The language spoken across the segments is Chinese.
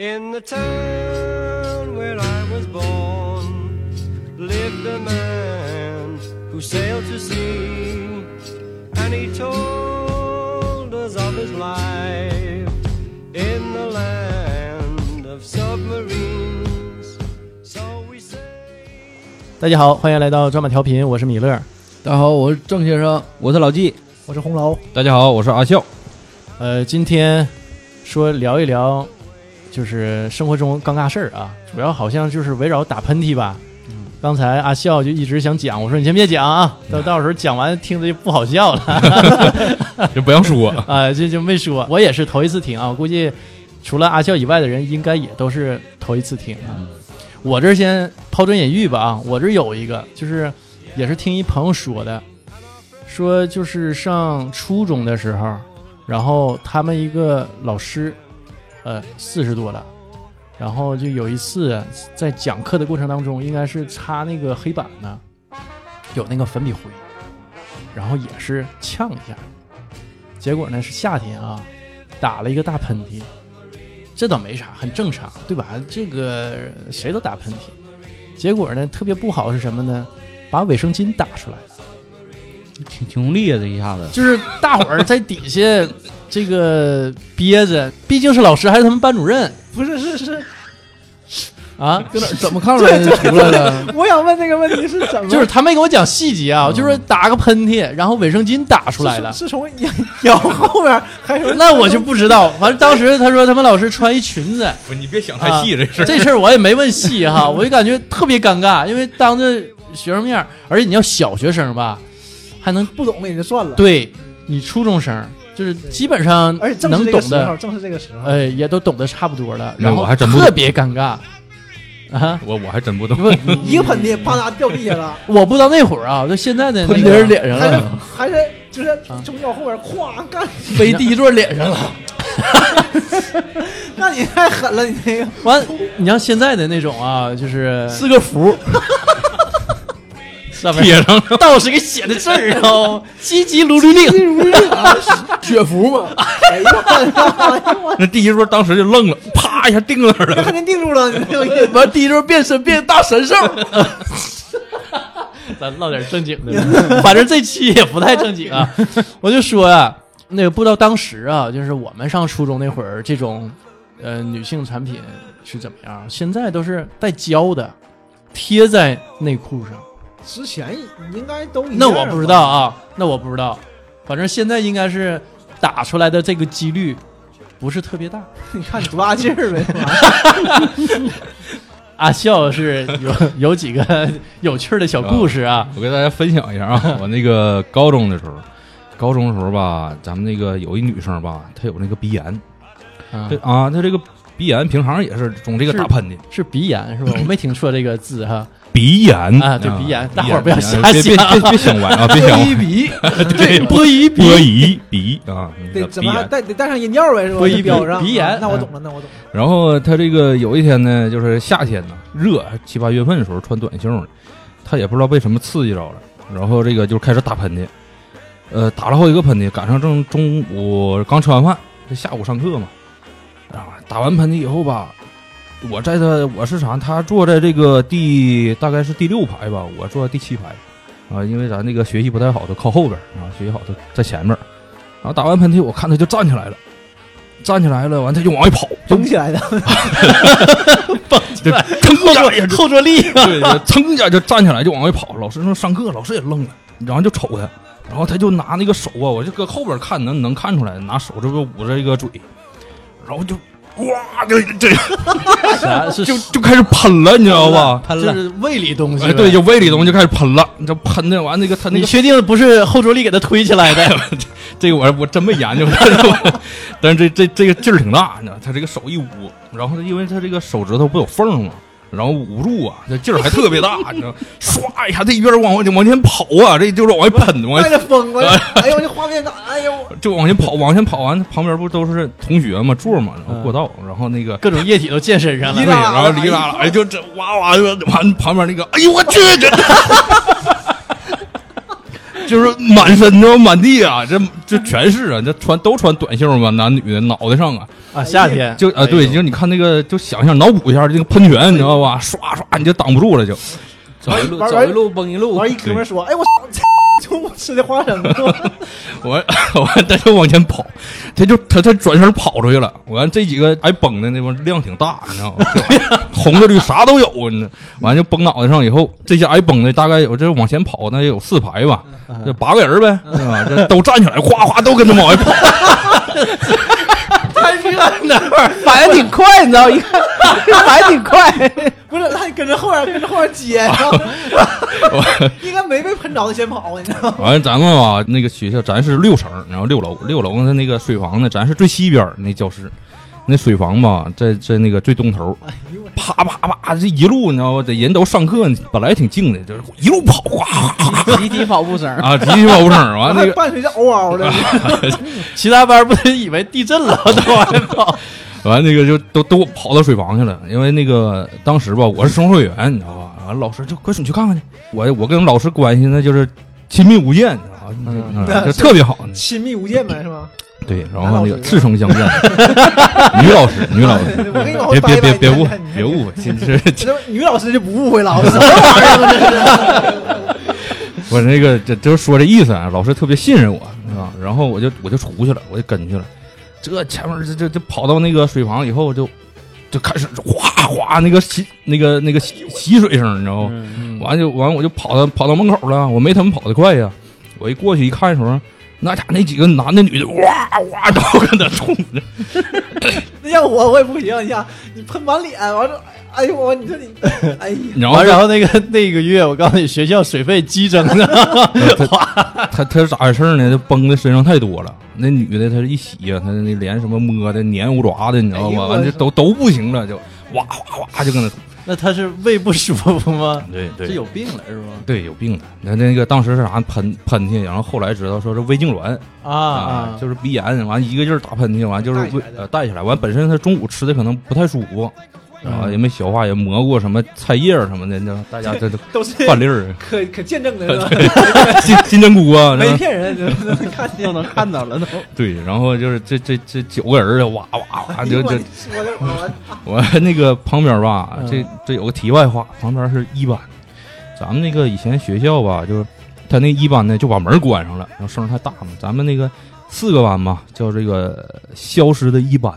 In the town where I was born lived a man who sailed to sea, and he told us of his life in the land of submarines. So we say. 大家好，欢迎来到专版调频，我是米勒。大家好，我是郑先生，我是老纪，我是红楼。大家好，我是阿笑。呃，今天说聊一聊，就是生活中尴尬事儿啊，主要好像就是围绕打喷嚏吧。刚才阿笑就一直想讲，我说你先别讲啊，到到时候讲完听着就不好笑了，就不要说，啊，这就没说。我也是头一次听啊，我估计除了阿笑以外的人，应该也都是头一次听啊。我这先抛砖引玉吧啊，我这有一个，就是也是听一朋友说的，说就是上初中的时候，然后他们一个老师，呃，四十多了，然后就有一次在讲课的过程当中，应该是擦那个黑板呢，有那个粉笔灰，然后也是呛一下，结果呢是夏天啊，打了一个大喷嚏，这倒没啥，很正常，对吧？这个谁都打喷嚏，结果呢特别不好是什么呢？把卫生巾打出来。挺挺用力啊，这一下子。就是大伙儿在底下这个憋着，毕竟是老师，还是他们班主任不是是是，啊，搁哪怎么看出来就出来了？我想问这个问题是怎么？就是他没给我讲细节啊，就是打个喷嚏，然后卫生巾打出来了。是是从腰腰后面还是？那我就不知道，反正当时他说他们老师穿一裙子，不，你别想啊这事儿这事儿我也没问细哈，我就感觉特别尴尬，因为当着学生面儿，而且你要小学生吧，还能不懂的也就算了。，对你初中生，就是基本上而且正能懂是这个时候，的，正是这个时候。呃，也都懂得差不多了，然后我还真不特别尴尬啊。我我还真不懂。不，一个喷嚏，啪嗒掉地下了，我不知道那会儿啊，就现在的那喷个别人脸上还是了，还是就是从腰后边咵干，飞第一座脸上了。那你太狠了，你那个完，你像现在的那种啊，就是四个符，上面贴上了，道士给写的字儿啊，积极努力令，血符嘛。哎呦我我那第一桌当时就愣了，啪一下定那儿了。这肯定定住了，你这个意思。完第一桌变身变大神兽，咱唠点正经的，反正这期也不太正经啊。我就说呀、那个不知道当时啊，就是我们上初中那会儿，这种呃女性产品是怎么样？现在都是带胶的，贴在内裤上。之前应该都一样那我不知道啊，那我不知道，反正现在应该是打出来的这个几率不是特别大。你看你多大劲儿呗。阿笑是有有几个有趣儿的小故事啊，我给大家分享一下啊，我那个高中的时候，高中的时候吧，咱们那个有一女生吧，她有那个鼻炎，啊对啊，她这个鼻炎平常也是总这个打喷嚏，是鼻炎是吧？我没听错这个字哈。鼻炎。啊对鼻炎大伙儿不要瞎别别想。别别想歪啊，别想歪。鼻，对，波一鼻波一 鼻啊，得怎么还鼻炎。带得带上音调呗，是吧？波一标上。鼻炎啊那我懂了，那我懂了。然后他这个有一天呢，就是夏天呢，热七八月份的时候穿短袖呢，他也不知道被什么刺激着了，然后这个就开始打喷嚏，呃，打了好几个喷嚏，赶上正中午刚吃完饭，这下午上课嘛，啊，打完喷嚏以后吧，我在他我是啥？他坐在这个第大概是第六排吧，我坐在第七排，啊，因为咱那个学习不太好，都靠后边啊，学习好的在前面，然后打完喷嚏，我看他就站起来了。站起来了，完他就往外跑，蹦起来的，就噌一下也后坐力啊，对，蹭一下就站起来就往外跑。老师说上课，老师也愣了，然后就瞅他，然后他就拿那个手啊，我就搁后边看能能看出来，拿手这个捂着一个嘴，然后就哇，就这啥 是就就开始喷了，你知道吧？喷了，就是胃里东西。哎，对，就胃里东西就开始喷了，你这喷的完那个他那你确定不是后坐力给他推起来的？这个我我真没研究，但 是但是这这这个劲儿挺大，你知道，他这个手一捂，然后因为他这个手指头不有缝吗？然后捂住啊，这劲儿还特别大，你知道，唰一下，这一边往往往前跑啊，这就是往外喷，往外带着风，我 哎呦，这画面感，哎呦，就往前跑，往前跑完，旁边不都是同学嘛，座嘛，然后过道，然后那个各种液体都溅身上对，了。然后离啦啦，哎，就这哇哇就完，旁边那个，哎呦我去，这 就是满身都满地啊，这这全是啊，这穿都穿短袖嘛，男女的脑袋上啊，啊，夏天。就啊对，就你看那个，就想象脑补一下这个喷泉，你知道吧？唰唰你就挡不住了就。走一路走一路崩一路，完一哥们说：“哎我就我吃的花生。我 我他就往前跑，他就他他转身跑出去了。完这几个挨崩的那帮量挺大，你知道吗？红的绿啥都有，你知道完就崩脑袋上以后，这些挨崩的大概有这往前跑，那也有四排吧，这八个人呗，是吧？这都站起来，哗哗都跟着往外跑。太热闹，反应挺快，你知道？一看 反应挺快，不是，他跟着后边跟着后边接，应该没被喷着的先跑，你知道吗？完了，咱们吧，那个学校咱是六层，然后六楼，六楼的那个水房呢，咱是最西边儿那教室。那水房吧，在在那个最东头，啪啪啪，这一路你知道吧？这人都上课，本来挺静的，就是一路跑，哗集体跑步声。啊，集体跑步声，完了那个伴随着嗷嗷的，其他班不得以为地震了都往外跑？完那个就都都跑到水房去了，因为那个当时吧，我是生活委员，你知道吧？完老师就快说你去看看去。我我跟老师关系那就是亲密无间，你知道吧？就特别好。亲密无间呗，是吧？对，然后那个赤诚相见，女老师，女老师，我跟你往后别别别别误你看你看别误会，这这这女老师就不误会了，什么玩意儿？我那个这就是说这意思啊，老师特别信任我，是吧？然后我就我就出去了，我就跟去了。这前面这这这跑到那个水房以后就，就开始哗哗那个洗那个那个洗洗水声，你知道吗？嗯完就完我就跑到跑到门口了，我没他们跑得快呀。我一过去一看的时候，那家那几个男的女的哇哇都跟那冲着，那要我我也不行，你想你喷满脸，完了，哎呦我，你说你，哎呀，然后完，然后那个 那个月，我告诉你，学校水费激增的，他他是咋回事呢？就崩的身上太多了。那女的她一洗呀、她那脸什么摸的黏糊爪的，你知道吗？完这都都不行了，就哇哇哇就跟那吐。那他是胃不舒服吗？对对是有病了是吗？对有病的。那那个当时是啥喷喷嚏，然后后来知道说是胃痉挛啊啊，就是鼻炎，完一个劲儿打喷嚏，完就是胃呃带起来，完本身他中午吃的可能不太舒服。啊，嗯也没消化，也蘑菇什么菜叶儿什么的，你知道大家这都 都是饭粒儿，可可见证的？金金针菇啊，没骗人，看见都能看到了都。对，然后就是这这这九个人儿哇哇哇就就我那个旁边吧，嗯这这有个题外话，旁边是一班，咱们那个以前学校吧，就是他那一班呢就把门关上了，然后声儿太大嘛。咱们那个四个班嘛，叫这个消失的一班，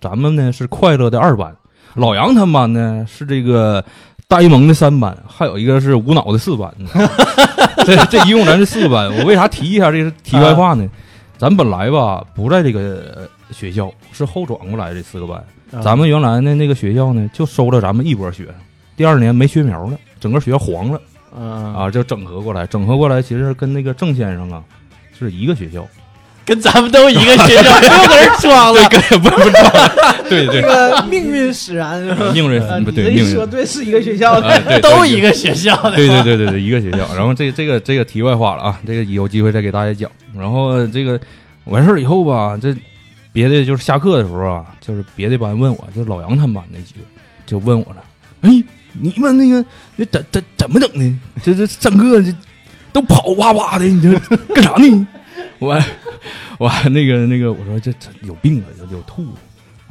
咱们呢是快乐的二班，老杨他们班呢是这个呆萌的三班，还有一个是无脑的四班。这这一共咱是四个班。我为啥提一下这个题外话呢？咱本来吧不在这个呃学校，是后转过来这四个班。啊咱们原来的那个学校呢，就收了咱们一波学生，第二年没学苗了，整个学校黄了嗯啊，就整合过来，整合过来其实跟那个郑先生啊是一个学校，跟咱们都一个学校，没有个人装了。对不不知道，对对这个命运使然是吧？命运不对命运，说对，是一个学校都一个学校的，对对对对对，一个学校。然后这这个这个题外话了啊，这个有机会再给大家讲。然后这个完事儿以后吧，这别的就是下课的时候啊，就是别的班问我，就老杨他们班那几个就问我了，哎，你们那个那怎怎怎么整的？这这上课这都跑哇哇的，你这干啥呢？我我那个那个我说这这有病啊，有有吐。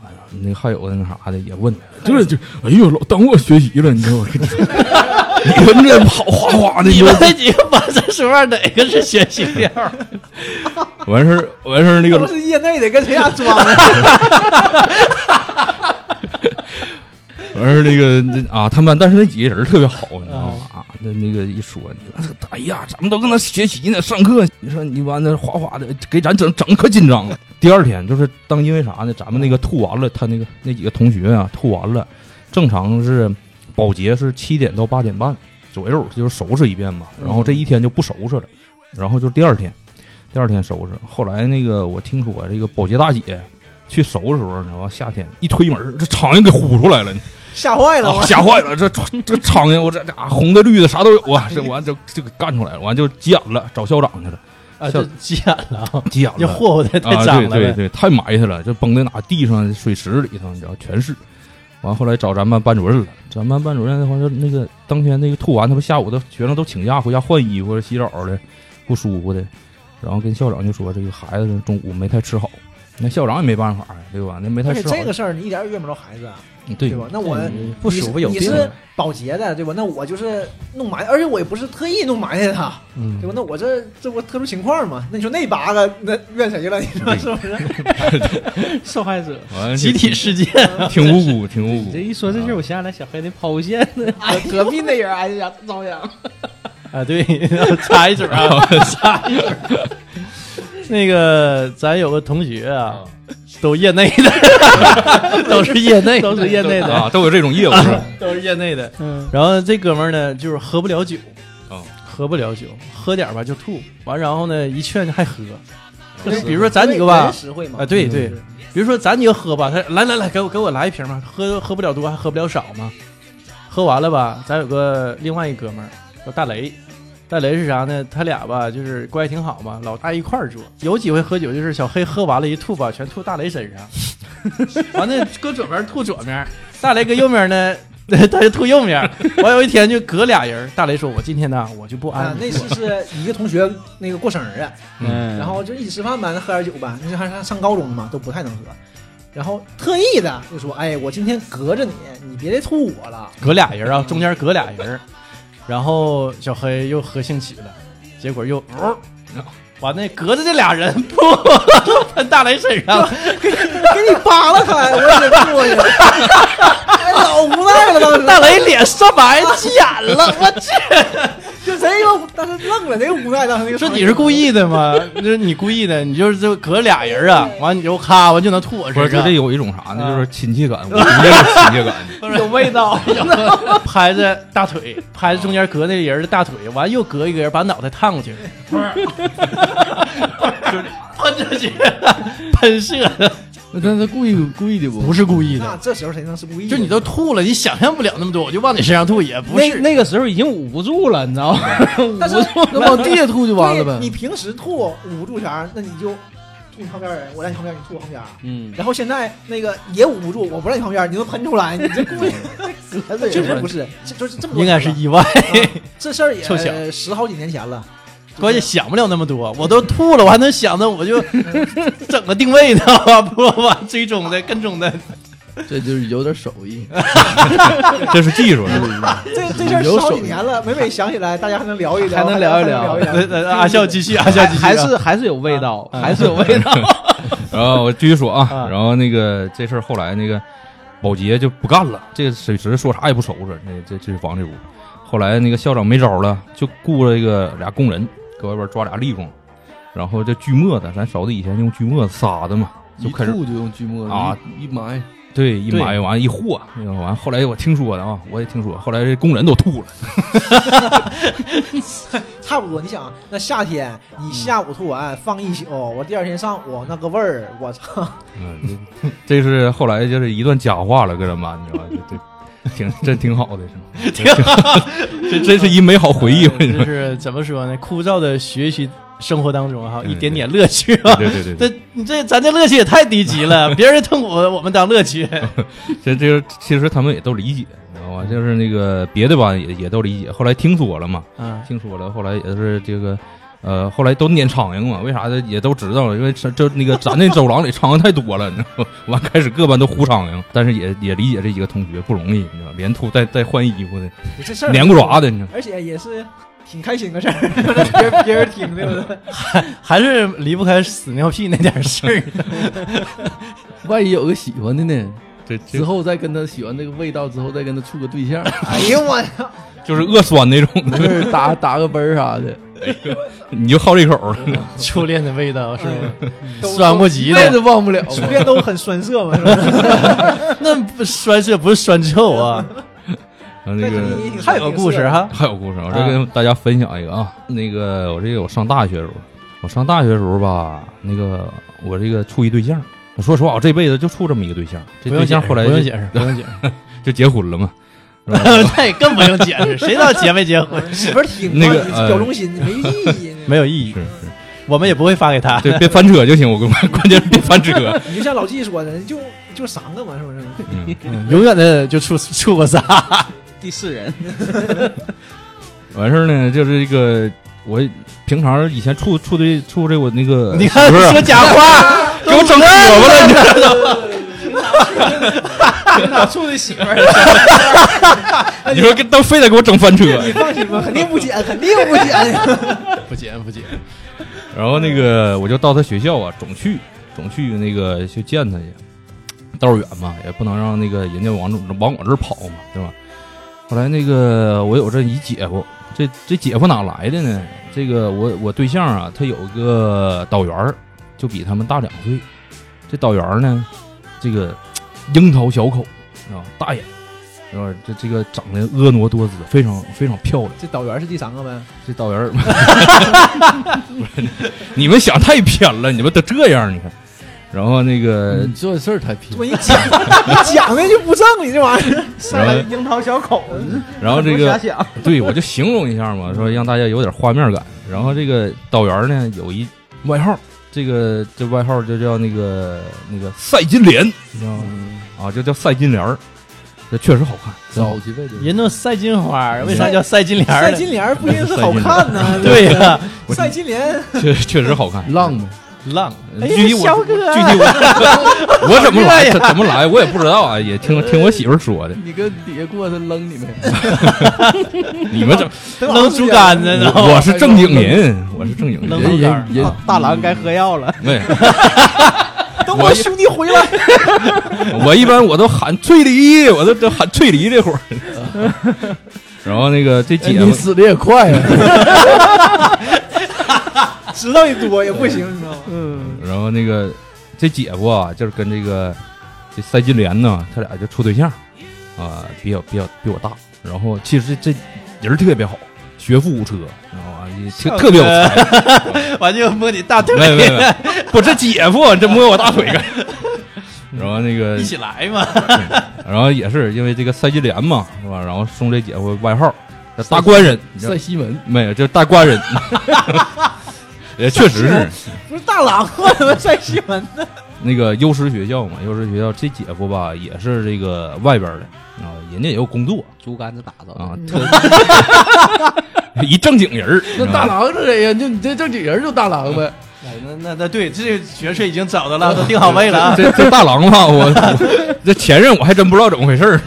哎呀，那还有那啥的也问，就是就哎呦老耽误我学习了，你知道吗？你们这跑哗哗的，你就们那几个班在说话哪个是学习料？完事儿完事儿那都个是业内的，跟谁家装的？完事儿那个那啊，他们但是那几个人特别好，你知道吗？那个一说，你哎呀，咱们都跟那学习呢，上课，你说你完了哗哗的，给咱整整可紧张了。第二天就是当因为啥呢？咱们那个吐完了，他那个那几个同学啊吐完了，正常是保洁是七点到八点半左右，就是收拾一遍嘛。然后这一天就不收拾了，然后就第二天，第二天收拾。后来那个我听说这个保洁大姐去收拾时候，你知道吧？夏天一推门，这苍蝇给呼出来了。吓坏了，吓坏了！这这苍蝇，我这家红的绿的啥都有啊！这完就就给干出来了，完就急眼了，找校长去了，啊，这急眼了啊，急眼了。这霍霍的太啊，脏了呗。对对对，太埋汰了，就崩在哪地上、水池里头，你知道全是。完后来找咱班班主任了，咱班班主任的话，就那个当天那个吐完，他不下午的学生都请假回家换衣服、洗澡的。不舒服的，然后跟校长就说这个孩子中午没太吃好，那校长也没办法呀，对吧？那没太而且，这个事儿你一点儿也怨不着孩子啊，嗯对对吧？那我不舒服有病你是保洁的，对吧？那我就是弄埋，而且我也不是特意弄埋汰他，嗯对吧？那我这这不特殊情况嘛？那你说那八个那怨谁了？你说是不是？受害者。集体事件，挺无辜，挺无辜这。一说这事儿，我想起来小黑那抛物线呢，隔壁那人哎呀遭殃。啊，对，插一嘴啊，插一嘴。那个，咱有个同学啊，都业内的，都是业内，都是业内的，啊，都有这种业务？都是业内的。嗯，然后这哥们儿呢，就是喝不了酒，哦喝不了酒，喝点儿吧就吐，完然后呢一劝还喝。比如说咱几个吧，实惠嘛啊，对对，比如说咱几个喝吧，他来来来，给我给我来一瓶嘛，喝喝不了多，还喝不了少嘛。喝完了吧，咱有个另外一哥们儿叫大雷，大雷是啥呢？他俩吧就是关系挺好嘛，老大一块儿住。有几回喝酒就是小黑喝完了，一吐吧，全吐大雷身上，完了 搁左边吐左面，大雷搁右面呢。他就吐右面，完有一天就隔俩人，大雷说：“我今天呢，我就不安啊，那次是一个同学那个过生日，嗯然后就一起吃饭吧，喝点酒吧，那时还上上高中嘛，都不太能喝。然后特意的就说：“哎，我今天隔着你，你别再吐我了。隔俩人啊，中间隔俩人，然后小黑又喝兴起了，结果又，哦把那隔着这俩人扑喷 大雷身上了，给你扒拉开，我也得过去，哎老无奈了，当时。大雷脸煞白急眼了，我去！就贼又当时愣了，贼无奈，当时那个说你是故意的 吗？就是你故意的，你就是就隔俩人啊，完你就咔完就能吐我身上就这，有一种啥呢？就是亲切感，我觉得是亲切感。有味道。拍着大腿，拍着中间隔那人的大腿，完又隔一个人把脑袋探过去，就是喷出去，喷射的，那他是故意故意的不？不是故意的那。这时候谁能是故意的？就你都吐了，你想象不了那么多，我就往你身上吐，也不那是。那个时候已经捂不住了，你知道吗？但是那往地下吐就完了呗。你平时吐捂不住前儿，那你就吐你旁边人，我在你旁边，你吐我旁边。嗯，然后现在那个也捂不住，我不在你旁边，你能喷出来，你这故意隔着确实不是，这就是这么多应该是年了意外，这事儿凑巧也十好几年前了。关键想不了那么多，我都吐了，我还能想着我就整个定位呢，不完追踪的跟踪的，这就是有点手艺。这是技术，这这事儿十好几年了，每每想起来，大家还能聊一聊，还能聊一聊还能聊一聊。阿笑继续，阿笑继续啊，还是还是有味道，还是有味道。然后我继续说啊啊，然后那个这事儿后来那个保洁就不干了，这个水池说啥也不收拾，那这这房这屋。后来那个校长没招了，就雇了一个俩工人搁外边抓俩立功，然后这锯末子，咱嫂子以前用锯末子撒的嘛，就开始吐就用锯末子啊，一一埋。对一埋完一和，完后来我听说的啊，我也听说，后来这工人都吐了，差不多，你想，那夏天你下午吐完放一宿，我第二天上午那个味儿，我操！嗯，这这是后来就是一段假话了，搁这妈，你知道吗？这这挺真挺好的，是吗？挺好，这真是一美好回忆。就是怎么说呢？枯燥的学习生活当中哈，嗯一点点乐趣啊。对对对对，这你这咱这乐趣也太低级了，别人痛苦我们当乐趣。这这个其实他们也都理解，你知道吧？就是那个别的吧，也也都理解。后来听说了嘛，嗯，听说了，后来也是这个。呃，后来都撵苍蝇嘛，为啥的？也都知道了，因为这这那个咱那走廊里苍蝇太多了，你知道吗？完开始各班都呼苍蝇，但是也也理解这几个同学不容易，你知道吧，连吐带带换衣服的，这事儿连裤衩的，你知道。而且也是挺开心的事儿，别人别人听的，还？还是离不开屎尿屁那点事儿。万一有个喜欢的呢？这这之后再跟他喜欢这个味道，之后再跟他处个对象，哎呦我 操！就是恶酸那种，就是打打个啵儿啥的，你就好这口儿。初恋的味道是吗？酸不及的，那是忘不了。初恋都很酸涩嘛，是吧？那不酸涩不是酸臭啊。然 后那个还有个故事哈，还有故事，我再跟大家分享一个啊。那个我这个我上大学的时候，我上大学的时候吧，那个我这个处一对象，说实话，我这辈子就处这么一个对象。这对象后来不用解释，不用解释。就结婚了嘛。那也更不用解释，谁知道结没结婚？是不是听那个呃表忠心没意义。没有意义是，是，我们也不会发给他。对，别翻车就行。我跟关键是别翻车。你就像老纪说的，就就三个嘛，是不是？嗯，嗯永远的就处处过仨。第四人，完事儿呢，就是一个我平常以前处处对处这我那个你看说假话，给我整胳膊了，你知道吗？哪处的媳妇儿？你说跟都非得给我整翻车。你放心吧，肯定不减，肯定不减。不减不减，然后那个我就到他学校啊，总去总去那个去见他去，道远嘛，也不能让那个人家往这往我这儿跑嘛，对吧？后来那个我有这一姐夫，这这姐夫哪来的呢？这个我我对象啊，他有个导员儿，就比他们大两岁。这导员儿呢，这个樱桃小口啊，大眼，是吧？这这个长得婀娜多姿，非常非常漂亮。这导员是第三个呗？这导员儿，不是你们想太偏了，你们都这样，你看。然后那个你做的事儿太偏我。一讲，你讲的就不正，你这玩意儿。然后樱桃小口，然后这个 瞎想，对我就形容一下嘛，说让大家有点画面感。然后这个导员呢有一外号，这个这外号就叫那个那个赛金莲，你知道吗？啊，就叫赛金莲儿，这确实好看，早期呗，人都赛金花，为啥叫赛金莲？赛金莲不一定是好看呢，对呀，赛金莲确确实好看。浪嘛，浪，哎呀具体我具体我 我怎么来怎怎么来我也不知道啊，也听听我媳妇儿说的。你跟底下过他扔你们，你们怎么？扔竹竿子，呢？我是正经人，我是正经人。大郎该喝药了，没，等 我兄弟回来，我一般我都喊翠梨，我都都喊翠梨这会儿。然后那个这姐夫，你死的也快啊！知道的多也不行，你知道吗？嗯，然后那个这姐夫啊，就是跟这个这赛金莲呢，他俩就处对象啊，比较比较比我大。然后其实这这人特别好，学富五车，知道吧？也特特别有才。完就摸你大腿，没没没，不，这姐夫这摸我大腿干。然后那个一起来嘛。然后也是因为这个赛金莲嘛，是吧？然后送这姐夫外号叫大官人，赛西门，没有？就大官人，也确实是不是大郎吗？怎么赛西门呢？那个优师学校嘛，优师学校这姐夫吧也是这个外边的啊，人家也有工作竹竿子打的啊，特 一正经人儿 那大郎郎是谁呀？就你这正经人就大郎呗。哎那那那对，这角色已经找到了，都定好位了啊。这这大郎吧，我我这前任我还真不知道怎么回事儿，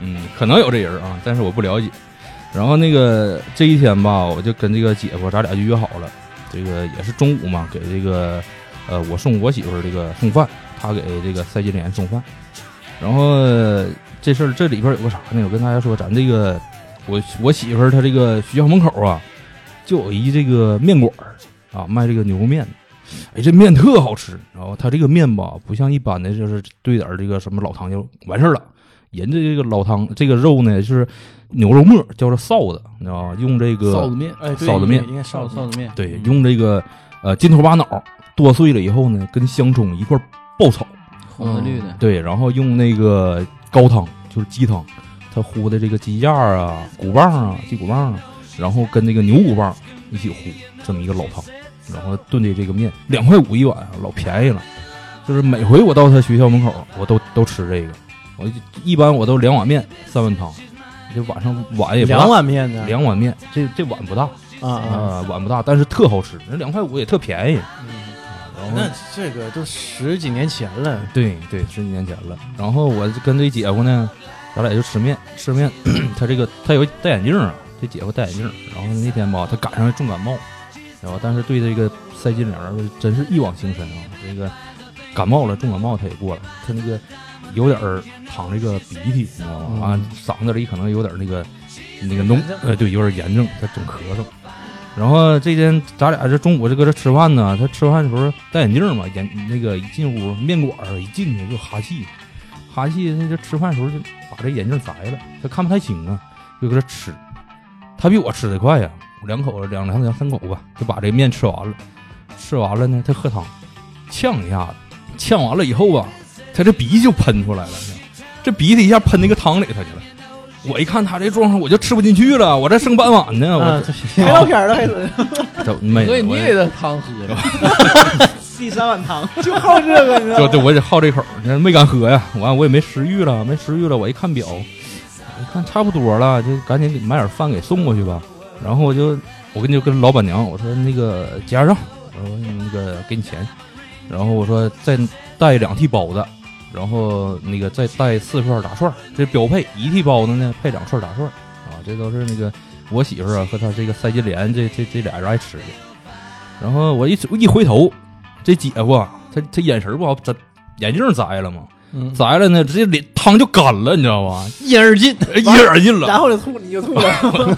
嗯，可能有这人儿啊，但是我不了解。然后那个这一天吧，我就跟这个姐夫咱俩就约好了，这个也是中午嘛，给这个呃我送我媳妇儿这个送饭，她给这个赛金莲送饭。然后呃这事儿这里边有个啥呢？我跟大家说，咱这个我我媳妇儿她这个学校门口啊，就有一这个面馆儿啊，卖这个牛肉面的。哎，这面特好吃，然后它这个面吧，不像一般的，就是兑点儿这个什么老汤就完事儿了。人家这个老汤，这个肉呢是牛肉末，叫做臊子，你知道吧？用这个臊子面，哎，臊子面应该臊子臊子面，对，用这个呃筋头巴脑剁碎了以后呢，跟香葱一块儿爆炒，红的绿的，对，然后用那个高汤，就是鸡汤，它烀的这个鸡架啊、骨棒啊、鸡骨棒啊，然后跟那个牛骨棒一起烀，这么一个老汤，然后炖的这个面两块五一碗啊，老便宜了。就是每回我到他学校门口，我都都吃这个，我就一般我都两碗面三碗汤，这晚上碗也不大两碗面呢，两碗面，这这碗不大啊啊。啊、碗不大，但是特好吃，那两块五也特便宜。然后那这个都十几年前了，对对，十几年前了。然后我就跟这姐夫呢，咱俩就吃面，吃面。他这个他有戴眼镜啊，这姐夫戴眼镜。然后那天吧，他赶上重感冒，然后但是对这个赛金莲真是一往情深啊。这个感冒了，重感冒他也过了，他那个有点儿淌这个鼻涕，你知道吗？啊，嗓子里可能有点那个那个脓，呃，对，有点炎症，他总咳嗽。然后这天咱俩这中午就搁这吃饭呢，他吃饭的时候戴眼镜嘛，眼那个一进屋面馆一进去就哈气，哈气，他就吃饭的时候就把这眼镜摘了，他看不太清啊，就搁这吃。他比我吃的快呀，两口子两两两三口吧，就把这面吃完了。吃完了呢，他喝汤，呛一下子，呛完了以后啊，他这鼻就喷出来了，这鼻涕一下喷那个汤里头去了。我一看他这状况，我就吃不进去了，我这剩半碗呢，啊我，拍照 片了还是这没所以你我也得汤喝了，第三碗汤，就好这个，你知道吗？就对我也好这口，没敢喝呀。完我也没食欲了，没食欲了。我一看表，我一看差不多了，就赶紧给买点饭给送过去吧。然后我就我跟就跟老板娘我说那个结账，我说那个给你钱，然后我说再带两屉包子，然后那个再带四串大串，这标配一屉包子呢配两串大串啊，这都是那个我媳妇儿啊和她这个赛金莲这这这俩人爱吃的。然后我一一回头，这姐夫啊他他眼神不好，这眼镜摘了嘛，嗯，摘了呢，直接脸汤就干了，你知道吧？一饮而尽，一饮而尽了，然后就吐，你就吐了。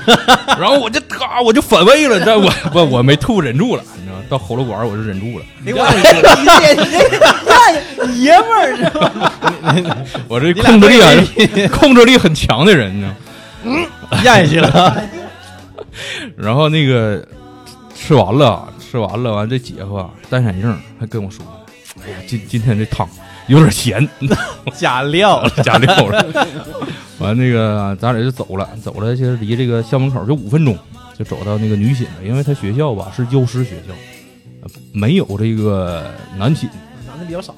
然后我就嘎，我就反胃了，你知道我我 我没吐，忍住了，你知道到喉咙管我就忍住了，哎我你你这爷们儿，知道吗我这控制力很 控制力很强的人，你知道。咽下去了。然后那个吃完了，吃完了，完这姐夫啊戴上眼镜还跟我说：“哎呀，今今天这汤有点咸，加料了，加料了。”完那个咱俩就走了，走了，其实离这个校门口就五分钟，就走到那个女寝了，因为他学校吧是幼师学校，呃没有这个男寝，男的比较少，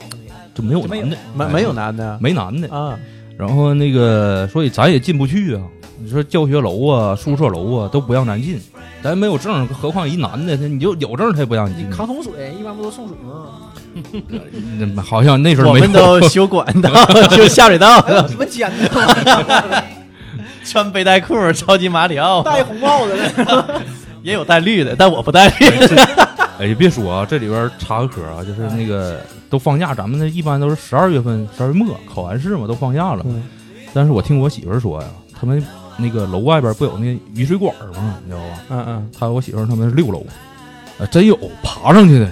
就没有男的，哎没没有男的没男的。啊？然后那个，所以咱也进不去啊。你说教学楼啊、宿舍楼啊都不让咱进，咱没有证，何况一男的，他你就有证他也不让你进你。扛桶水，一般不都送水吗？那 好像那时候我。们都修管道，修下水道，什么尖的，穿背带裤，超级马里奥，戴红帽子的，也有戴绿的，但我不戴绿的。哎，别说啊，这里边插个科啊，就是那个都放假，咱们那一般都是十二月份、十二月末考完试嘛，都放假了。嗯但是我听我媳妇儿说呀，他们那个楼外边不有那雨水管吗？你知道吧？嗯嗯，他我媳妇儿他们是六楼，啊，真有爬上去的？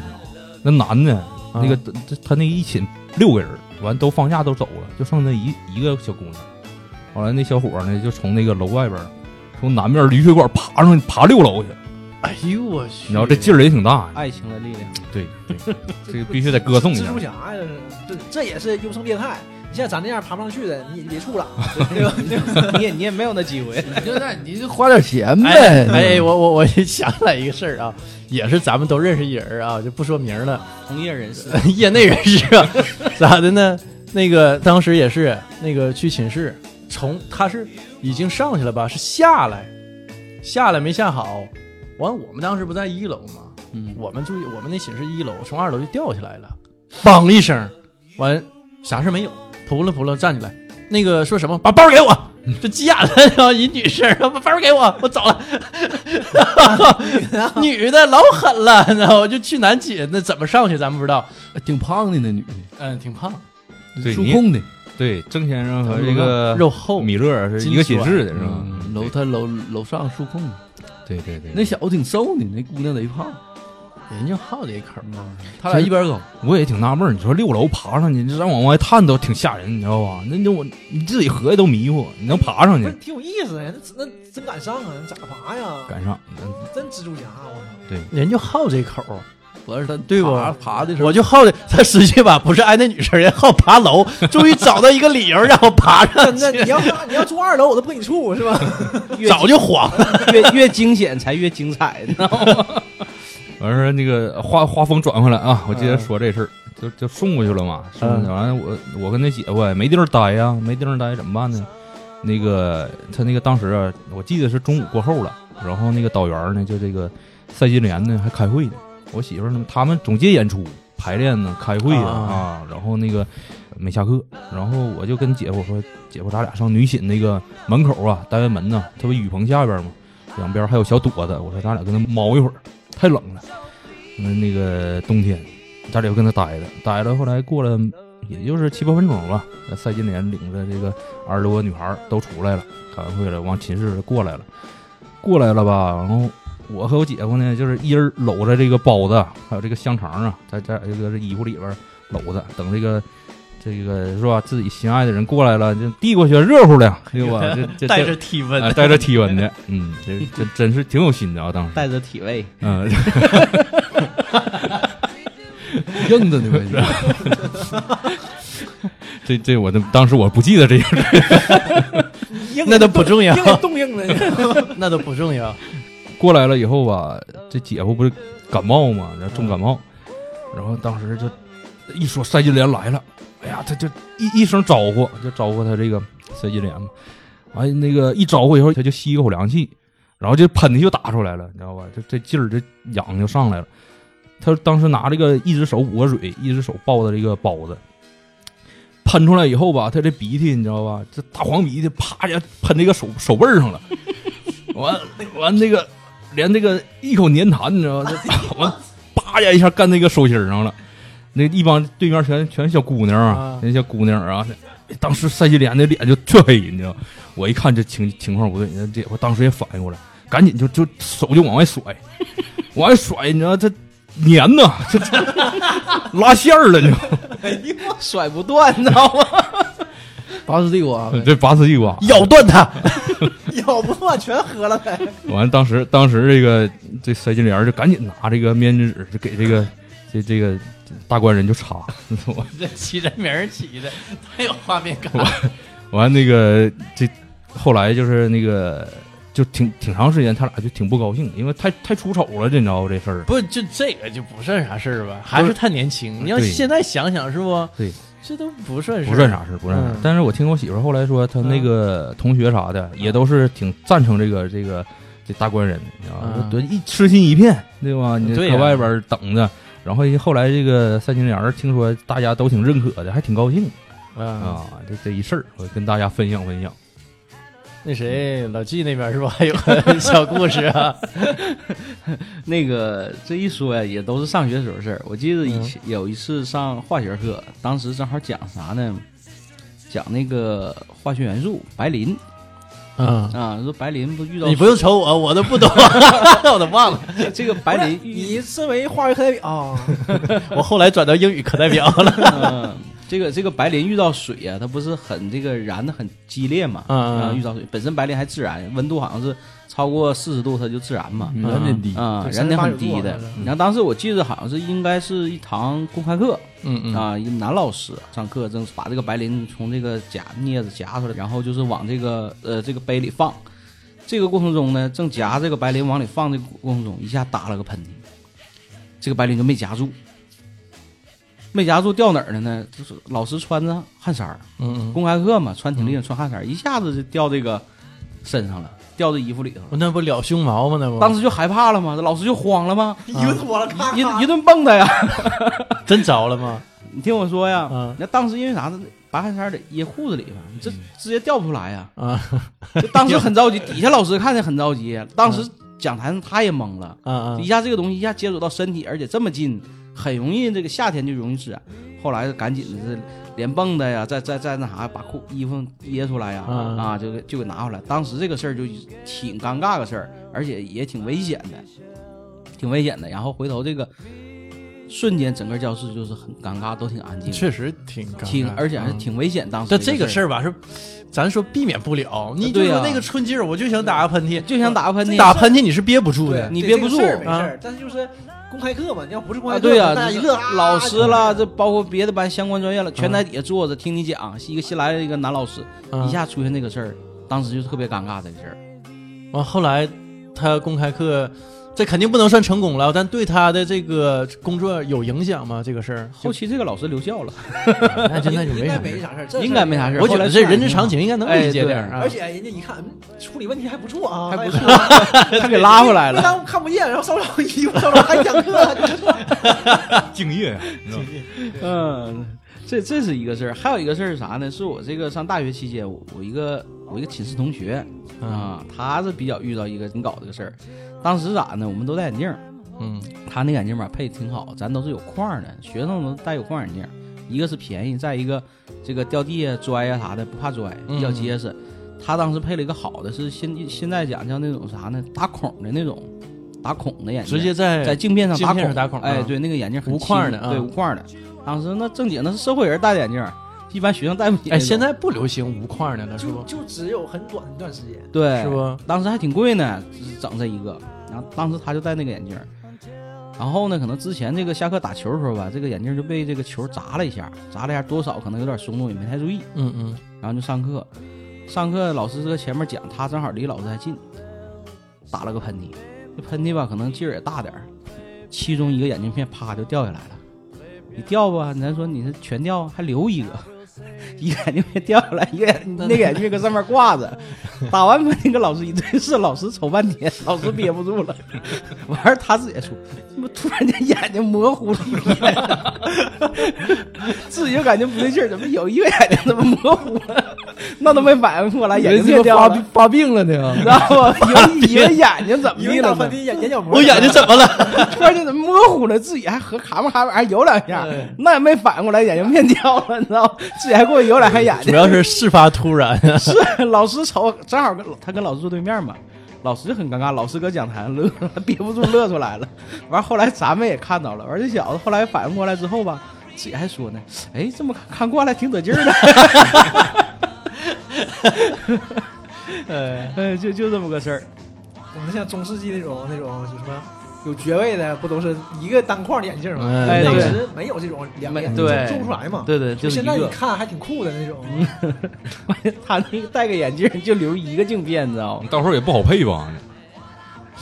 那男的，那个这他那一寝六个人，完都放假都走了，就剩那一一个小姑娘。后来那小伙儿呢，就从那个楼外边儿，从南面雨水管爬上去，爬六楼去，哎呦我去！然后这劲儿也挺大。爱情的力量。对对，这个必须得歌颂一下蜘蛛。侠呀，这这这也是优胜劣汰。你像咱这样爬不上去的，你也别处了，对吧？对吧 你也你也没有那机会。你就那你就 花点钱哎呗。哎，我我我想起来一个事儿啊，也是咱们都认识一人啊，就不说名了，从业人士，业内人士啊，咋的呢？那个当时也是那个去寝室，从他是已经上去了吧，是下来，下来没下好，完我们当时不在一楼吗？嗯，我们注意，我们那寝室一楼，从二楼就掉下来了，梆一声，完啥事没有，扑棱扑棱站起来，那个说什么把包给我，就急眼了，然后一女生把包给我，我走了，女的老狠了，然后就去南寝，那怎么上去咱们不知道，挺胖的那女的，嗯，挺胖，数控的，对，郑先生和这个肉厚，米勒是一个寝室的，是吧？嗯，楼他楼楼上数控的，对对对，那小子挺瘦的，那姑娘贼胖，人就好这一口，他俩一边走。我也挺纳闷儿，你说六楼爬上去，你让往外探都挺吓人，你知道吧？那那我你自己合计都迷糊，你能爬上去挺有意思呀？那那真敢上啊？咋爬呀？敢上，嗯真蜘蛛侠，我操！对人就好这口，我是他对不爬爬的时候，我就好的，他实际吧不是挨那女生，人好爬楼，终于找到一个理由让我爬上去，那，你要 你要住二楼，我都不给你处，是吧？早就黄了。越越惊险才越精彩，你知道吗？完事儿那个话话锋转回来啊，我接着说这事儿，就就送过去了嘛，送过去完了我我跟那姐夫也没地儿待呀，没地儿待怎么办呢？那个他那个当时啊，我记得是中午过后了，然后那个导员呢，就这个赛金莲呢还开会呢，我媳妇儿呢他们总结演出、排练呢、开会啊啊啊，然后那个没下课，然后我就跟姐夫说，姐夫咱俩上女寝那个门口啊，单元门呐，特别雨棚下边嘛，两边还有小垛子，我说咱俩跟那猫一会儿，太冷了。那那个冬天，咱俩就跟他待着，待着。后来过了，也就是七八分钟吧。那赛金莲领着这个二十多个女孩儿都出来了，开完会了，往寝室过来了，过来了吧。然后我和我姐夫呢，就是一人搂着这个包子，还有这个香肠啊，在在这个衣服里边搂着，等这个这个是吧？自己心爱的人过来了，就递过去，热乎的，对吧？这 这带着体温啊，带着体温的，嗯，这 这真是挺有心的啊，当时，带着体味，嗯。硬的那个，这这我都当时我不记得这那都不重要硬的冻硬的，那都不重要。过来了以后吧，这姐夫不是感冒嘛，然后重感冒，然后当时就一说赛金莲来了，哎呀，他就一一声招呼，就招呼他这个赛金莲嘛，完那个一招呼以后，他就吸一口凉气，然后这喷嚏就打出来了，你知道吧？这这劲儿这痒就上来了。他当时拿这个一只手捂个嘴，一只手抱着这个包子，喷出来以后吧，他这鼻涕你知道吧？这大黄鼻涕啪一下喷这个手手背上了，完完那个连这个一口粘痰，你知道吗？这完叭呀一下干那个手心上了。那一帮对面全全是小姑娘啊啊，那小姑娘啊，当时赛季莲的脸就黢黑，你知道？我一看这情情况不对，那这我当时也反应过来，赶紧就就手就往外甩，往外甩，你知道这粘呐，这这拉线儿了，你知道吗？甩不断，你知道吗？拔丝地瓜，这拔丝地瓜，咬断它。咬不断全喝了呗。完当时当时这个这塞金莲就赶紧拿这个面巾纸就给这个这这个大官人就擦，我这起这名儿起的太有画面感了。完那个这后来就是那个就挺挺长时间，他俩就挺不高兴，因为太太出丑了，这你知道这事儿。不，就这个就不算啥事儿吧，还是太年轻。你要现在想想，是不？对，这都不算事，不算。啥事，不算啥。嗯但是我听我媳妇后来说，她那个同学啥的也都是挺赞成这个这个这大官人，你知道吧？嗯都一痴心一片，对吧？你对呀搁外边等着，然后后来这个三金莲儿听说大家都挺认可的，还挺高兴啊，啊。这这一事儿，我跟大家分享分享。那谁老纪那边是吧？还 有个小故事啊。那个这一说呀，也都是上学时候事儿。我记得以前有一次上化学课，当时正好讲啥呢？讲那个化学元素白磷嗯，啊，说白磷不遇到你不用瞅我，我都不懂，我都忘了。这个白磷你身为化学课代表啊，我后来转到英语课代表了。嗯，这个这个白磷遇到水呀、它不是很这个燃的很激烈嘛？嗯嗯啊，遇到水本身白磷还自燃，温度好像是超过四十度它就自燃嘛。嗯燃点低，啊，燃点很低的。然后当时我记得好像是应该是一堂公开课嗯嗯啊，一个男老师上课正把这个白磷从这个夹镊子夹出来，然后就是往这个呃这个杯里放。这个过程中呢，正夹这个白磷往里放的过程中，一下打了个喷嚏，这个白磷就没夹住，没夹住掉哪儿了呢？就是老师穿着汗衫儿，嗯公开课嘛，穿挺厉害，穿汗衫儿，一下子就掉这个身上了，掉在衣服里头那不燎胸毛吗？那不当时就害怕了吗，这老师就慌了吗，晕我了，一一顿蹦他呀！真着了吗？你听我说呀，嗯那当时因为啥呢？白汗衫得掖裤子里边，你这直接掉不出来呀。啊就当时很着急，底下老师看着很着急，当时讲台上他也懵了，啊啊一！下这个东西一下接触到身体，而且这么近，很容易这个夏天就容易致燃。后来赶紧的是连蹦的呀，再再再那啥，把裤衣服掖出来呀，嗯啊，就给就给拿回来。当时这个事儿就挺尴尬个事儿，而且也挺危险的，挺危险的。然后回头这个瞬间，整个教室就是很尴尬，都挺安静，确实挺尴尬挺而且还是嗯挺危险。当时但这个事儿儿吧，是咱说避免不了。你就那个春劲儿，我就想打个喷嚏，就想打个喷嚏，打喷嚏你是憋不住的。你憋不住这个事没事但是就是公开课嘛，你要不是公啊，开课，对呀、大家一乐，啊老师啦，这包括别的班相关专业了，全在底下坐着听你讲。一个新来的一个男老师，嗯一下出现那个事儿，当时就特别尴尬这个事儿。完后来他公开课，这肯定不能算成功了，但对他的这个工作有影响吗？这个事儿后期这个老师留校了，那就那就应该没啥事儿。没啥事儿，应该没啥事儿。我觉得这人之常情，应该能理解点儿啊。而且人家一看，嗯，处理问题还不错啊，还不错。他给拉回来了。平常看不见，然后稍稍衣服，稍稍还讲课。敬业呀，你知道吗 嗯，这这是一个事儿，还有一个事儿是啥呢？是我这个上大学期间，我我一个我一个寝室同学啊，他是比较遇到一个挺搞这个事儿。当时咋呢？我们都戴眼镜儿，嗯他那眼镜吧配的挺好，咱都是有框儿的，学生都戴有框眼镜儿，一个是便宜，再一个这个掉地下摔呀、啥的不怕摔，比较结实。他当时配了一个好的，是现现在讲叫那种啥呢？打孔的那种，打孔的眼镜，直接在在镜片上打孔，哎，啊对，那个眼镜很无框的啊对，无框的。当时那正经那是社会人戴的眼镜儿，一般学生戴不起哎，现在不流行无框的了，是不？就就只有很短一段时间，对，是不？当时还挺贵呢，只整这一个。然后当时他就戴那个眼镜，然后呢，可能之前这个下课打球的时候吧，这个眼镜就被这个球砸了一下，砸了一下多少可能有点松动，也没太注意。嗯嗯然后就上课，上课老师搁前面讲，他正好离老师还近，打了个喷嚏，这喷嚏吧可能劲儿也大点儿，其中一个眼镜片啪就掉下来了。你掉吧，咱说你是全掉，还留一个，一个眼镜没掉下来，一个眼那个眼镜搁上面挂着，打完喷嚏跟老师一对视，老师瞅半天，老师憋不住了，完事儿他自己说，怎么突然间眼睛模糊了一片，自己就感觉不对劲儿，怎么有一个眼睛怎么模糊了？那都没反应过来，眼睛这变掉了发病，发病了呢知。道吧？以为以为眼睛怎么了呢？打喷嚏眼眼角膜，我眼睛怎么了？突然间怎么模糊了？自己还和卡巴卡巴还有两下，那也没反应过来，眼睛变掉了，你知道吗？自己还过去游两下眼睛 主。要是事发突然啊。是老师瞅，正好跟他跟老师坐对面嘛，老师很尴尬，老师搁讲台上乐，憋不住乐出来了。完后来咱们也看到了，完这小子后来反应过来之后吧，自己还说呢，哎，这么看看过来挺得劲儿的。哎，哎，就就这么个事儿。我们像中世纪那种那种就什么有爵位的，不都是一个单框的眼镜吗？当时没有这种两个眼镜，对做不出来嘛。对对，就现在你。看还挺酷的那种，他那个戴个眼镜就留一个镜片，你知道吗？到时候也不好配吧？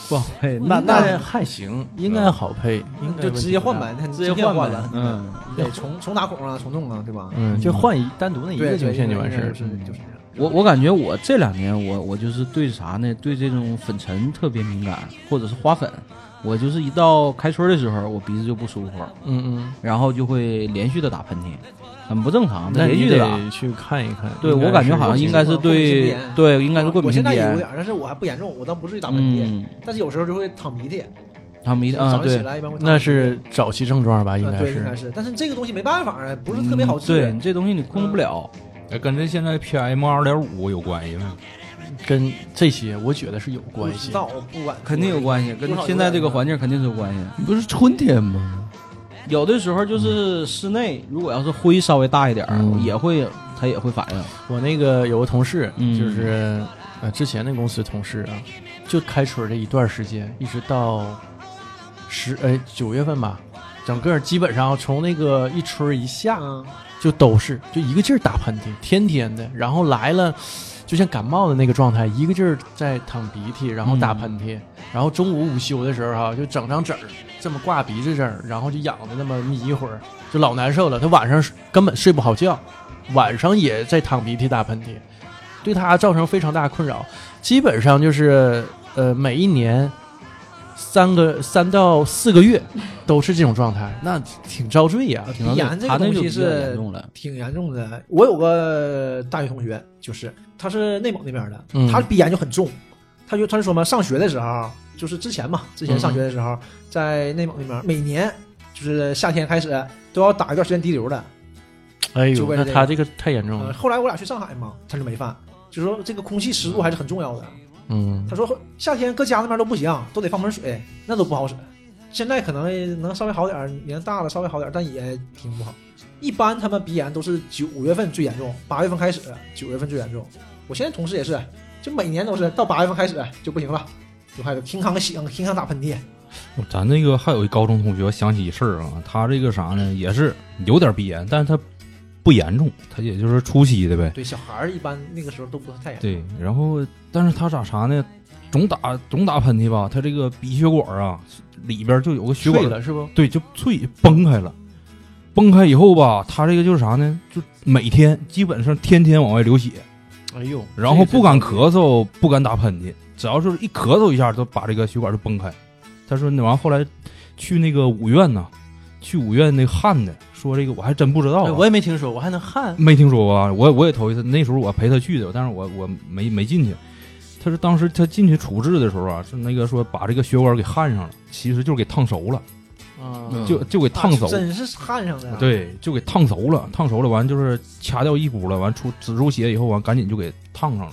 不好配，那那那还行，应该好配，应该就直接换版，它直接换换了。嗯，对，重重打孔啊，重弄啊，对吧？嗯，就换一单独那一，个镜片就完事儿是。就是这样。我我感觉我这两年我我就是对啥呢？对这种粉尘特别敏感，或者是花粉。我就是一到开春的时候，我鼻子就不舒服，嗯嗯，然后就会连续的打喷嚏，很不正常，那你连续的打。得去看一看。对我感觉好像应该是对对，应该是过敏我性鼻炎。现在也有点，但是我还不严重，我倒不至于打喷嚏，嗯，但是有时候就会淌鼻涕。他们一啊早上起对来一般会淌鼻涕那是早期症状吧？应该啊对，应该是。但是这个东西没办法啊，不是特别好嗯治。对，这东西你控制不了。哎，跟这现在 PM 二点五有关系吗？跟这些我觉得是有关系。不，不管肯定有关系，跟现在这个环境肯定是有关系。不是春天吗？有的时候就是室内，如果要是灰稍微大一点儿，嗯也会它也会反应。我那个有个同事，嗯就是呃之前那公司同事啊，就开春这一段时间，一直到十呃九月份吧，整个基本上从那个一春一下，嗯，就都是就一个劲儿打喷嚏，天天的，然后来了。就像感冒的那个状态，一个劲儿在淌鼻涕，然后打喷嚏，然后中午午休的时候哈、就整张纸儿这么挂鼻子这儿，然后就痒的那么眯一会儿，就老难受了。他晚上根本睡不好觉，晚上也在淌鼻涕、打喷嚏，对他造成非常大困扰。基本上就是呃，每一年三个三到四个月 都是这种状态，那挺遭罪呀。挺鼻炎这个东西是。挺严重的。我有个大学同学，就是他是内蒙那边的，嗯他鼻炎就很重。他就他就说嘛，上学的时候，就是之前嘛，之前上学的时候，在内蒙那边，每年就是夏天开始都要打一段时间滴流的。哎呦，那他这个太严重呃，了。后来我俩去上海嘛，他就没犯，就说这个空气湿度还是很重要的。嗯他说夏天搁家那边都不行，都得放盆水，那都不好使。现在可能能稍微好点儿，年大了稍微好点儿，但也挺不好。一般他们鼻炎都是九月份最严重，八月份开始，九月份最严重。我现在同事也是，就每年都是到八月份开始就不行了，就开始经常醒，经常打喷嚏。咱那个还有一高中同学，我想起一事儿啊，他这个啥呢，也是有点鼻炎，但是他不严重，他也就是初期的呗。对，小孩儿一般那个时候都不是太严重。对，然后但是他咋啥呢？总打总打喷嚏吧，他这个鼻血管啊里边就有个血管，脆了是不？对，就脆崩开了。崩开以后吧，他这个就是啥呢？就每天基本上天天往外流血，哎呦，然后不敢咳嗽，不敢打喷嚏，只要是一咳嗽一下，都把这个血管就崩开。他说，那完后来去那个五院呢，去五院那个焊的，说这个我还真不知道我也没听说，我还能焊。没听说过啊，我我也头一次，那时候我陪他去的，但是我我没没进去。他是当时他进去处置的时候啊，是那个说把这个血管给焊上了，其实就是给烫熟了，嗯，就就给烫熟，啊真是焊上的。，对，就给烫熟了，烫熟了完就是掐掉一股了，完出止住血以后完赶紧就给烫上了，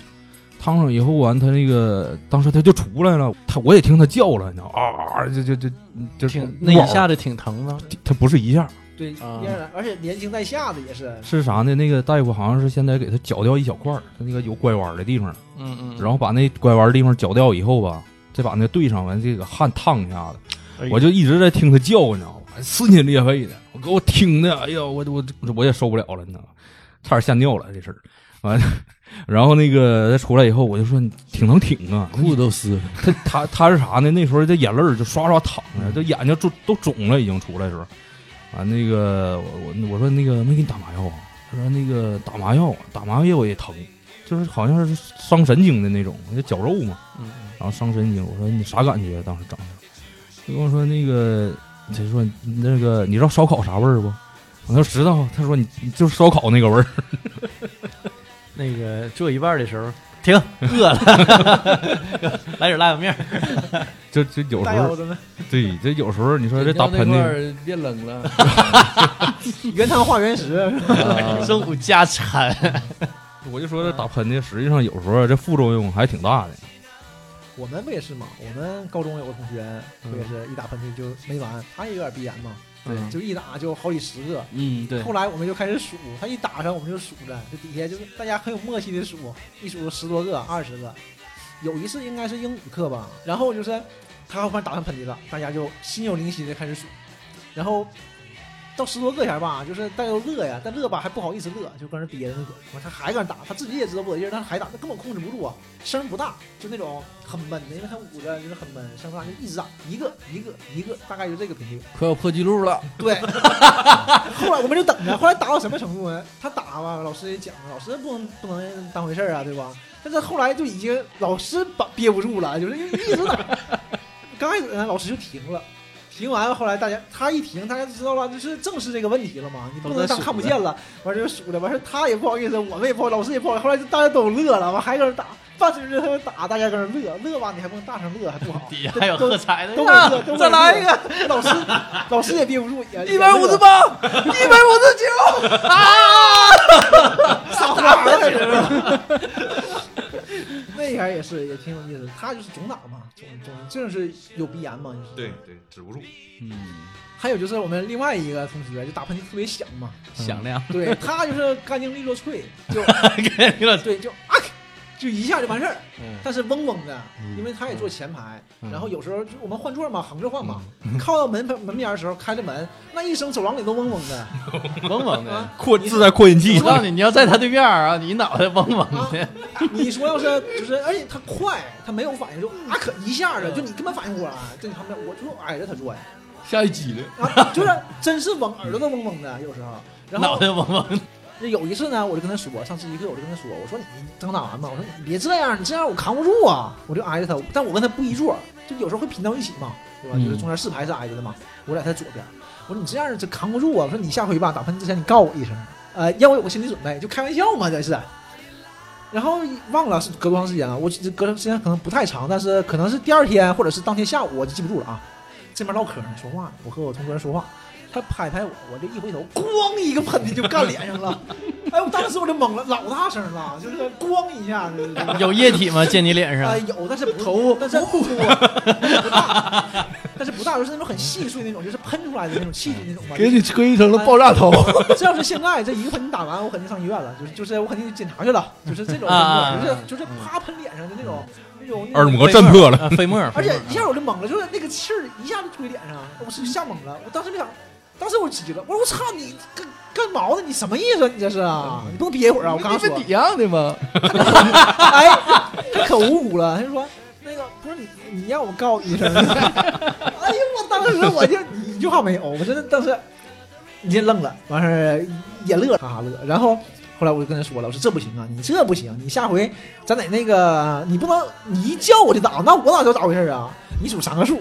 烫上以后完他那个当时他就出来了，他我也听他叫了，你知道啊，就就就就挺那一下子挺疼的。他不是一下，对，啊第二而且年轻带下的也是。是啥呢？那个大夫好像是现在给他绞掉一小块儿，他那个有拐弯的地方。嗯嗯，然后把那拐弯的地方绞掉以后吧，再把那对上完，这个汗烫一下子，我就一直在听他叫，你知道吗？撕心裂肺的，我给我听的，哎呀，我我我也受不了了，你知道吗？差点吓尿了这事儿。完，然后那个他出来以后，我就说你挺能挺啊，裤子都湿了。他他他是啥呢？那时候这眼泪儿就刷刷淌着，这眼睛都都肿了，已经出来的时候。啊，那个我我我说那个没给你打麻药啊？他说那个打麻药，打麻药也疼，就是好像是伤神经的那种，就绞肉嘛，嗯然后伤神经。我说你啥感觉？当时整的，就跟我说那个，他说那个你知道烧烤啥味儿不？我说知道。他说你你就是烧烤那个味儿。那个做一半的时候，停，饿了，来点辣椒面儿。就就有时候对，这有时候你说这打喷嚏，变冷了，原汤化原食，啊中午加餐，我就说这打喷嚏，实际上有时候这副作用还挺大的。我们不也是吗？我们高中有个同学，不也是一打喷嚏就没完，他也有点鼻炎嘛，对就一打就好几十个。嗯，对，后来我们就开始数，他一打上我们就数着，这底下就是大家很有默契的数，一数十多个、二十个。有一次应该是英语课吧，然后就是他后面打上喷嚏了，大家就心有灵犀的开始数，然后到十多个前吧，就是大家都乐呀，但乐吧还不好意思乐，就搁那憋着那个，完他还搁那打，他自己也知道不得劲，但是还打，他根本控制不住啊，声不大，就那种很闷的，因为他捂着就是很闷，声不大，就一直打，一个一个一个，大概就这个频率。快要破纪录了。对，后来我们就等着，后来打到什么程度呢？他打吧，老师也讲了，老师不能不能当回事儿啊，对吧？但是后来就已经老师把憋不住了，就是一直打。刚开始呢，老师就停了，停完后来大家他一停，大家就知道了，就是正视这个问题了嘛，你不能当看不见了。完事就数了，完事他也不好意思，我们也不好，老师也不好意思。后来就大家都乐了，完还搁那打，伴随着他们打，大家搁那乐，乐吧你还不能大声乐，还不好。底下还有喝彩的，都乐，都再来一个，老师老师也憋不住，也一百五十，八，一百五十九，也撒花了。那前也是也挺有意思，他就是总打嘛，总总就是有鼻炎嘛，就是。对对，止不住。嗯，还有就是我们另外一个同学就打喷嚏特别响嘛，响亮，对他就是干净利落脆，就 干净利落，对就啊，就一下就完事儿。嗯但是嗡嗡的，因为他也坐前排，然后有时候就我们换座嘛，横着换嘛，靠到门门边的时候开着门，那一声走廊里都嗡嗡的。嗡嗡的。扩自带扩音器我告诉你，你要在他对面啊，你脑袋嗡嗡的。你说要是就是，而且他快，他没有反应，就啊可一下子，就你根本反应不过来，在你旁边，我就挨着他坐呀，下一集了。啊，就是真是嗡，耳朵都嗡嗡的，有时候。然后脑袋嗡嗡，那有一次呢，我就跟他说，上自习课我就跟他说，我说你刚打完嘛，我说你别这样，你这样我扛不住啊，我就挨着他，但我跟他不一座，就有时候会拼到一起嘛，对吧？嗯就是中间四排是挨着的嘛，我在他左边，我说你这样这扛不住啊，我说你下回吧打喷嚏之前你告诉我一声，呃，让我有个心理准备，就开玩笑嘛，这是。然后忘了是隔多长时间了，我这隔的时间可能不太长，但是可能是第二天或者是当天下午，我就记不住了啊。这边唠嗑呢，说话呢，我和我同桌说话，他拍拍我，我这一回头，咣一个喷嚏就干脸上了。哎，我当时我就懵了，老大声了，就是咣一下子。有液体吗？溅你脸啊、上？有，但是不头，但是不大，但是不大，就是那种很细碎那种，就是喷出来的那种气体那种吧。给你吹成了爆炸头，这要是现在这一个喷嚏打完，我肯定上医院了，就是就是我肯定检查去了，就是这种就是就是啪喷脸上的那种那种耳膜震破了，啊，飞沫，而且一下我就懵了，就是那个气儿一下就吹脸上，我是吓懵了。我当时就想，当时我急了，我说我操你干干毛呢？你什么意思啊？你这是啊？你不能憋一会儿啊？我刚刚说你样的吗？哎，他可无辜了，他就说那个不是你你让我告你一声，哎呦，我当时我就一句话没有，我真的当时你先愣了，完事儿也乐，哈哈乐，然后。后来我就跟他说了，我说这不行啊，你这不行，你下回咱得那个，你不能你一叫我就打，那我哪知道咋回事啊？你数三个数，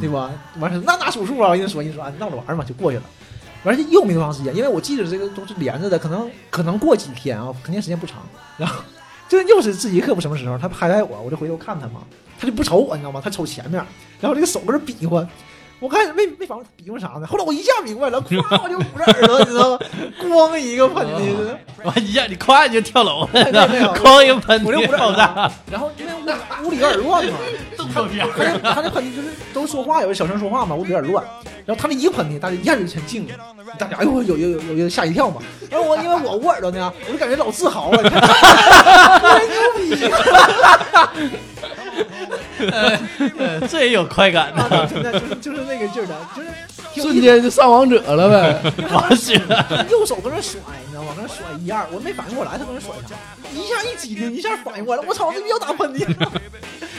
对吧？完事儿那哪数数啊？我跟你说，你说啊，闹着玩嘛，就过去了。完事又没多长时间，因为我记得这个都是连着的，可能可能过几天啊，肯定时间不长。然后这又是自习课不什么时候，他拍拍我，我就回头看他嘛，他就不瞅我，你知道吗？他瞅前面，然后这个手搁这比划。我开始没没反应比划啥呢，后来我一下明白了，咵我就捂着耳朵，你知道吗？咣一个喷 嚏，完一下你咵你就跳楼了，对对对哐一个喷我就捂着耳朵，，然后因为屋屋里有点乱嘛，他那他那喷嚏就是都说话，有的小声说话嘛，屋里有点乱。然后他那一个喷嚏，大家一下就全静了，大家哎呦有有有有有吓一跳嘛。然后我因为我捂耳朵呢，我就感觉老自豪了，你看，我牛逼，呃这也有快感啊呢，真的就是就是那个劲儿的，就是瞬间就上王者了呗。王血，他右手搁那甩，你知道吗？搁那甩一二，我没反应过来他搁那甩啥，一下一激灵，一下反应过来，我操，这要打喷嚏了。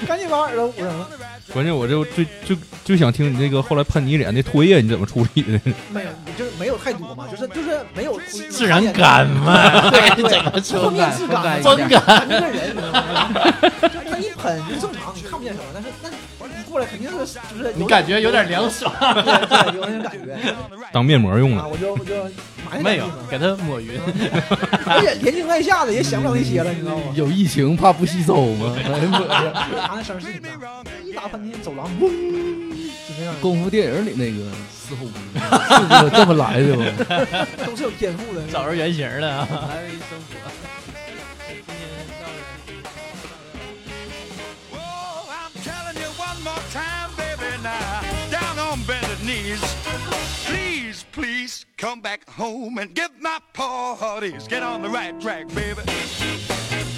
赶紧把耳朵捂上了。关键我就最就就想听你那个后来喷你脸那唾液你怎么处理的？没有，就是没有太多嘛，就是就是没有自然感嘛，对怎么对，说后面质感，真感看这个人，你知道吗？就他一喷就正常，你看不见什么，但是但是你过来肯定是就是你感觉有点凉爽，对对有那种感觉 当面膜用啊，了。我就我就没有给他抹匀。而且连惊带吓的也想不了那些了，你知道吗？有疫情怕不吸收吗？那声是挺大，一打喷嚏走廊嗡，就那样，功夫电影里那个嘶吼是不是这么来的吗？都是有天赋的。找着原型了啊！来一生活。Down bended knees. Please, please come back home and give my poor hearties. Get on the right track, baby.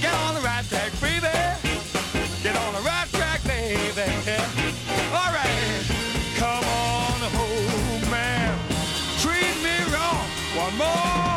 Get on the right track, baby. Get on the right track, baby. All right, come on home, man. Treat me wrong one more